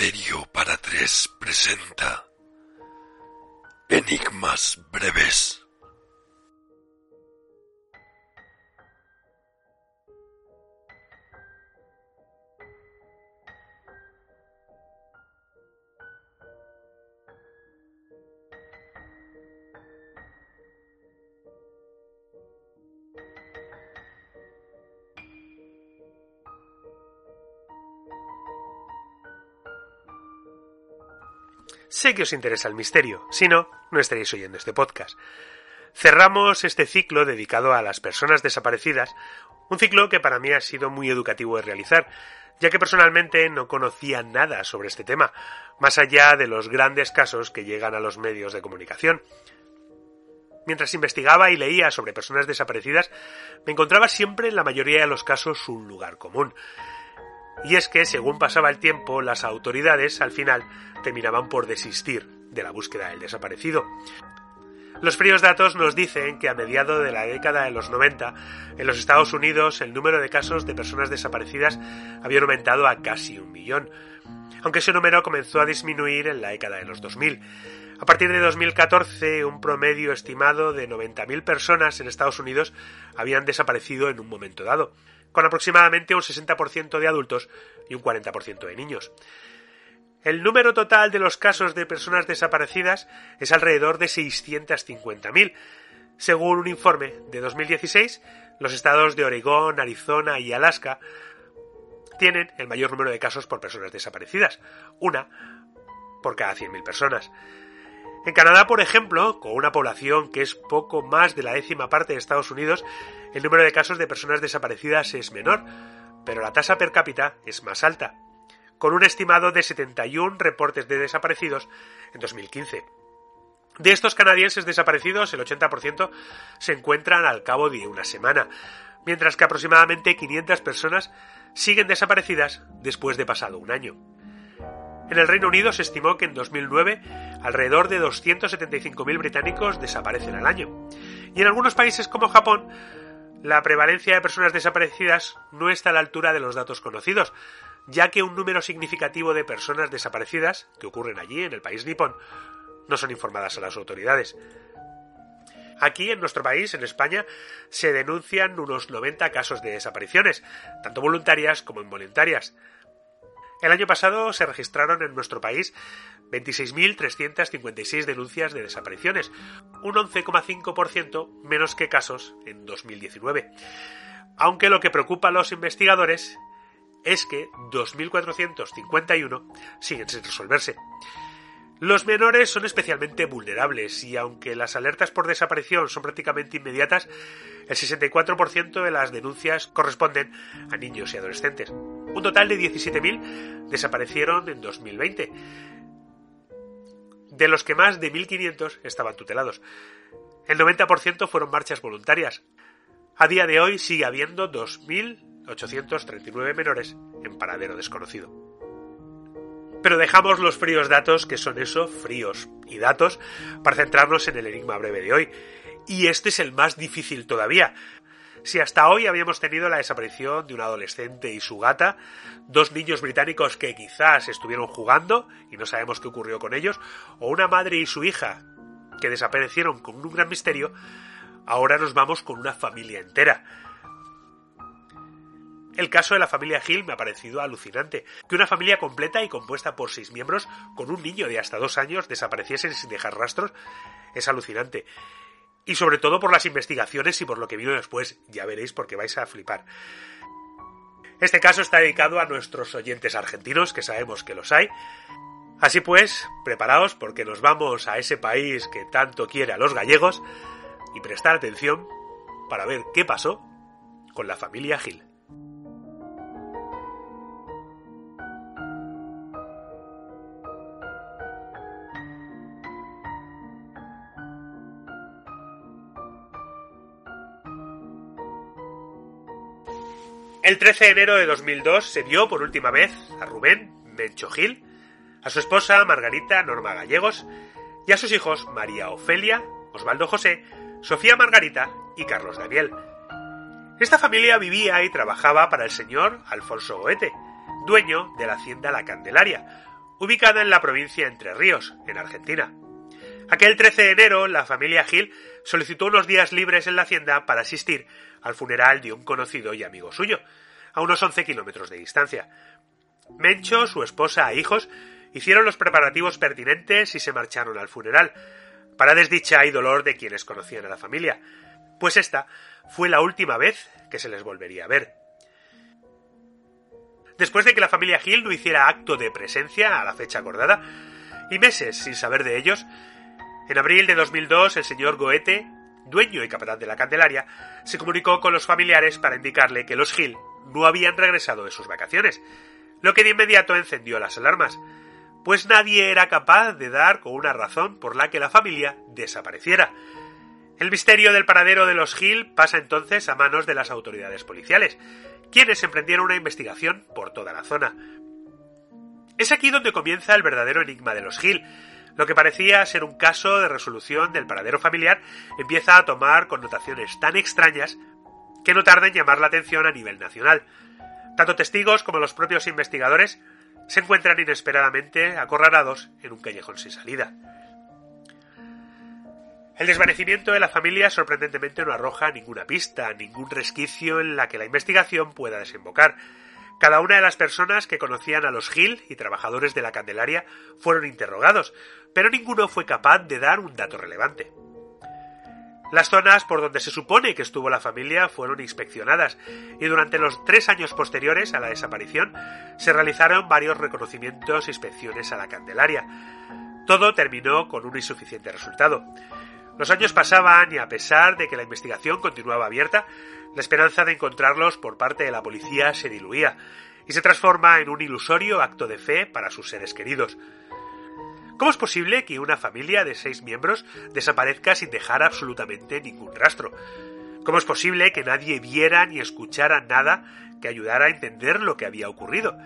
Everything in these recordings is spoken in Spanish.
Misterio para tres presenta Enigmas breves. Sé que os interesa el misterio, si no, no estaréis oyendo este podcast. Cerramos este ciclo dedicado a las personas desaparecidas, un ciclo que para mí ha sido muy educativo de realizar, ya que personalmente no conocía nada sobre este tema, más allá de los grandes casos que llegan a los medios de comunicación. Mientras investigaba y leía sobre personas desaparecidas, me encontraba siempre en la mayoría de los casos un lugar común. Y es que, según pasaba el tiempo, las autoridades, al final, terminaban por desistir de la búsqueda del desaparecido. Los fríos datos nos dicen que a mediados de la década de los 90, en los Estados Unidos el número de casos de personas desaparecidas había aumentado a casi un millón, aunque ese número comenzó a disminuir en la década de los 2000. A partir de 2014, un promedio estimado de 90.000 personas en Estados Unidos habían desaparecido en un momento dado, con aproximadamente un 60% de adultos y un 40% de niños. El número total de los casos de personas desaparecidas es alrededor de 650.000. Según un informe de 2016, los estados de Oregón, Arizona y Alaska tienen el mayor número de casos por personas desaparecidas, una por cada 100.000 personas. En Canadá, por ejemplo, con una población que es poco más de la décima parte de Estados Unidos, el número de casos de personas desaparecidas es menor, pero la tasa per cápita es más alta, con un estimado de 71 reportes de desaparecidos en 2015. De estos canadienses desaparecidos, el 80% se encuentran al cabo de una semana, mientras que aproximadamente 500 personas siguen desaparecidas después de pasado un año. En el Reino Unido se estimó que en 2009 alrededor de 275.000 británicos desaparecen al año. Y en algunos países como Japón, la prevalencia de personas desaparecidas no está a la altura de los datos conocidos, ya que un número significativo de personas desaparecidas, que ocurren allí, en el país nipón, no son informadas a las autoridades. Aquí, en nuestro país, en España, se denuncian unos 90 casos de desapariciones, tanto voluntarias como involuntarias. El año pasado se registraron en nuestro país 26.356 denuncias de desapariciones, un 11,5% menos que casos en 2019. Aunque lo que preocupa a los investigadores es que 2.451 siguen sin resolverse. Los menores son especialmente vulnerables y aunque las alertas por desaparición son prácticamente inmediatas, el 64% de las denuncias corresponden a niños y adolescentes. Un total de 17.000 desaparecieron en 2020, de los que más de 1.500 estaban tutelados. El 90% fueron marchas voluntarias. A día de hoy sigue habiendo 2.000 839 menores en paradero desconocido. Pero dejamos los fríos datos, que son eso, fríos y datos, para centrarnos en el enigma breve de hoy. Y este es el más difícil todavía. Si hasta hoy habíamos tenido la desaparición de un adolescente y su gata, dos niños británicos que quizás estuvieron jugando y no sabemos qué ocurrió con ellos, o una madre y su hija que desaparecieron con un gran misterio, ahora nos vamos con una familia entera el caso de la familia Hill me ha parecido alucinante. Que una familia completa y compuesta por seis miembros, con un niño de hasta dos años, desapareciesen sin dejar rastros, es alucinante. Y sobre todo por las investigaciones y por lo que vino después. Ya veréis porque vais a flipar. Este caso está dedicado a nuestros oyentes argentinos, que sabemos que los hay. Así pues, preparaos porque nos vamos a ese país que tanto quiere a los gallegos y prestar atención para ver qué pasó con la familia Gil. El 13 de enero de 2002 se vio por última vez a Rubén Mencho Gil, a su esposa Margarita Norma Gallegos y a sus hijos María Ofelia, Osvaldo José, Sofía Margarita y Carlos Daniel. Esta familia vivía y trabajaba para el señor Alfonso Goete, dueño de la hacienda La Candelaria, ubicada en la provincia Entre Ríos, en Argentina. Aquel 13 de enero, la familia Gil solicitó unos días libres en la hacienda para asistir al funeral de un conocido y amigo suyo, a unos 11 kilómetros de distancia. Mencho, su esposa e hijos hicieron los preparativos pertinentes y se marcharon al funeral, para desdicha y dolor de quienes conocían a la familia, pues esta fue la última vez que se les volvería a ver. Después de que la familia Gil no hiciera acto de presencia a la fecha acordada, y meses sin saber de ellos, en abril de 2002 el señor Goethe, dueño y capitán de la Candelaria, se comunicó con los familiares para indicarle que los Gil no habían regresado de sus vacaciones, lo que de inmediato encendió las alarmas, pues nadie era capaz de dar con una razón por la que la familia desapareciera. El misterio del paradero de los Gil pasa entonces a manos de las autoridades policiales, quienes emprendieron una investigación por toda la zona. Es aquí donde comienza el verdadero enigma de los Gil. Lo que parecía ser un caso de resolución del paradero familiar empieza a tomar connotaciones tan extrañas que no tarda en llamar la atención a nivel nacional. Tanto testigos como los propios investigadores se encuentran inesperadamente acorralados en un callejón sin salida. El desvanecimiento de la familia sorprendentemente no arroja ninguna pista, ningún resquicio en la que la investigación pueda desembocar. Cada una de las personas que conocían a los Gil y trabajadores de la Candelaria fueron interrogados, pero ninguno fue capaz de dar un dato relevante. Las zonas por donde se supone que estuvo la familia fueron inspeccionadas y durante los tres años posteriores a la desaparición se realizaron varios reconocimientos e inspecciones a la Candelaria. Todo terminó con un insuficiente resultado. Los años pasaban y a pesar de que la investigación continuaba abierta, la esperanza de encontrarlos por parte de la policía se diluía y se transforma en un ilusorio acto de fe para sus seres queridos. ¿Cómo es posible que una familia de seis miembros desaparezca sin dejar absolutamente ningún rastro? ¿Cómo es posible que nadie viera ni escuchara nada que ayudara a entender lo que había ocurrido?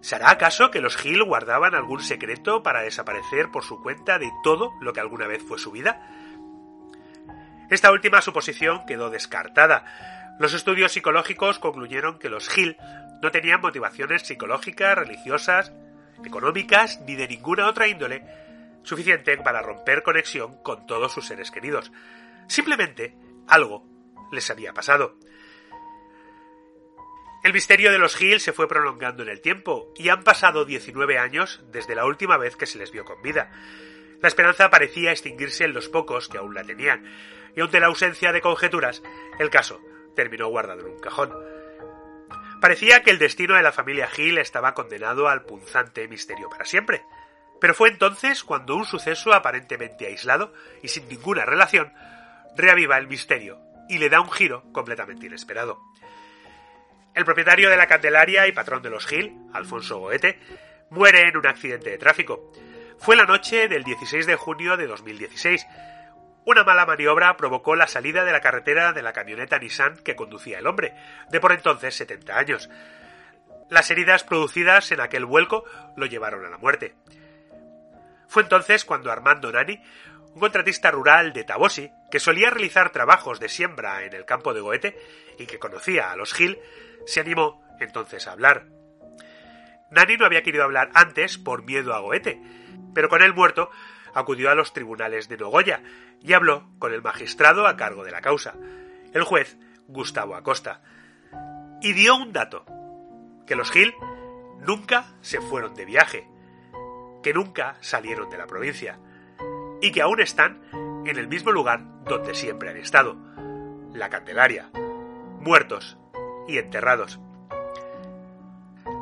¿Será acaso que los Gil guardaban algún secreto para desaparecer por su cuenta de todo lo que alguna vez fue su vida? Esta última suposición quedó descartada. Los estudios psicológicos concluyeron que los Gil no tenían motivaciones psicológicas, religiosas, económicas ni de ninguna otra índole suficiente para romper conexión con todos sus seres queridos. Simplemente algo les había pasado. El misterio de los Gil se fue prolongando en el tiempo y han pasado 19 años desde la última vez que se les vio con vida. La esperanza parecía extinguirse en los pocos que aún la tenían, y ante la ausencia de conjeturas, el caso terminó guardado en un cajón. Parecía que el destino de la familia Gil estaba condenado al punzante misterio para siempre. Pero fue entonces cuando un suceso aparentemente aislado y sin ninguna relación reaviva el misterio y le da un giro completamente inesperado. El propietario de la Candelaria y patrón de los Gil, Alfonso Goete, muere en un accidente de tráfico. Fue la noche del 16 de junio de 2016. Una mala maniobra provocó la salida de la carretera de la camioneta Nissan que conducía el hombre, de por entonces 70 años. Las heridas producidas en aquel vuelco lo llevaron a la muerte. Fue entonces cuando Armando Nani, un contratista rural de Tabosi, que solía realizar trabajos de siembra en el campo de Goete y que conocía a los Gil, se animó entonces a hablar. Nani no había querido hablar antes por miedo a Goete, pero con él muerto acudió a los tribunales de Nogoya y habló con el magistrado a cargo de la causa, el juez Gustavo Acosta, y dio un dato, que los Gil nunca se fueron de viaje, que nunca salieron de la provincia, y que aún están en el mismo lugar donde siempre han estado, la Candelaria, muertos y enterrados.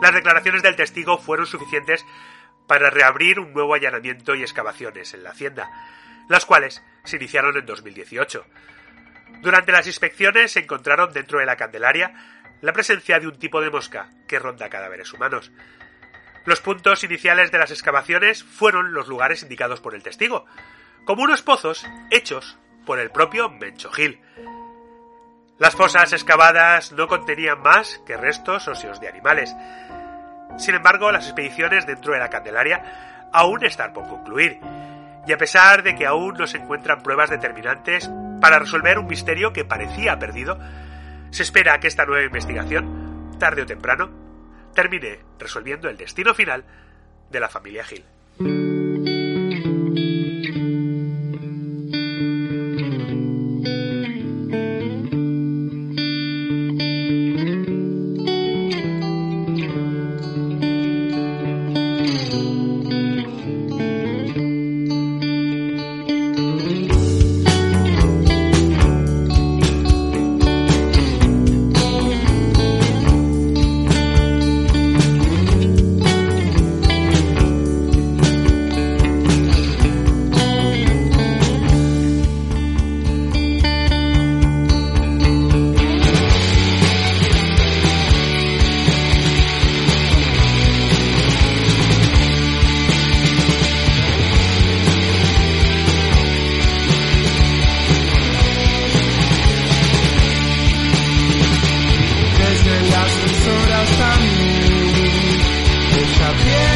Las declaraciones del testigo fueron suficientes para reabrir un nuevo allanamiento y excavaciones en la hacienda, las cuales se iniciaron en 2018. Durante las inspecciones se encontraron dentro de la Candelaria la presencia de un tipo de mosca que ronda cadáveres humanos. Los puntos iniciales de las excavaciones fueron los lugares indicados por el testigo, como unos pozos hechos por el propio Mencho Gil. Las fosas excavadas no contenían más que restos óseos de animales. Sin embargo, las expediciones dentro de la Candelaria aún están por concluir, y a pesar de que aún no se encuentran pruebas determinantes para resolver un misterio que parecía perdido, se espera que esta nueva investigación, tarde o temprano, termine resolviendo el destino final de la familia Gil. Horas a mí, ella piensa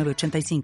906985.